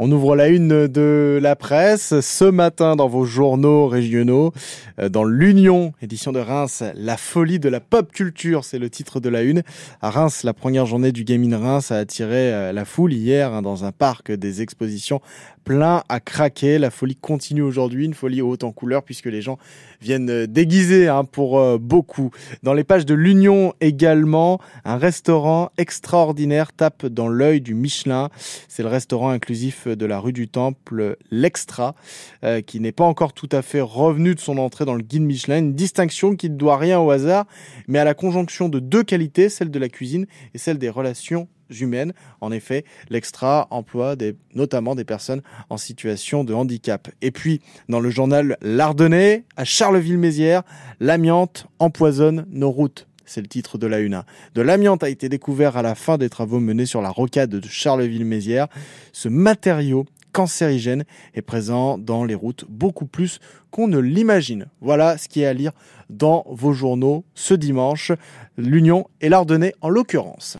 On ouvre la une de la presse ce matin dans vos journaux régionaux, euh, dans l'Union, édition de Reims, la folie de la pop culture, c'est le titre de la une. À Reims, la première journée du Gaming Reims a attiré euh, la foule hier hein, dans un parc des expositions plein à craquer. La folie continue aujourd'hui, une folie haute en couleur puisque les gens viennent euh, déguisés hein, pour beaucoup. Dans les pages de l'Union également, un restaurant extraordinaire tape dans l'œil du Michelin. C'est le restaurant inclusif de la rue du Temple, l'Extra, euh, qui n'est pas encore tout à fait revenu de son entrée dans le guide Michelin. Une distinction qui ne doit rien au hasard, mais à la conjonction de deux qualités, celle de la cuisine et celle des relations humaines. En effet, l'extra emploie notamment des personnes en situation de handicap. Et puis, dans le journal L'Ardennais, à Charleville-Mézières, l'amiante empoisonne nos routes. C'est le titre de la une. De l'amiante a été découvert à la fin des travaux menés sur la rocade de Charleville-Mézières. Ce matériau cancérigène est présent dans les routes beaucoup plus qu'on ne l'imagine. Voilà ce qui est à lire dans vos journaux ce dimanche, l'Union et l'Ardennais en l'occurrence.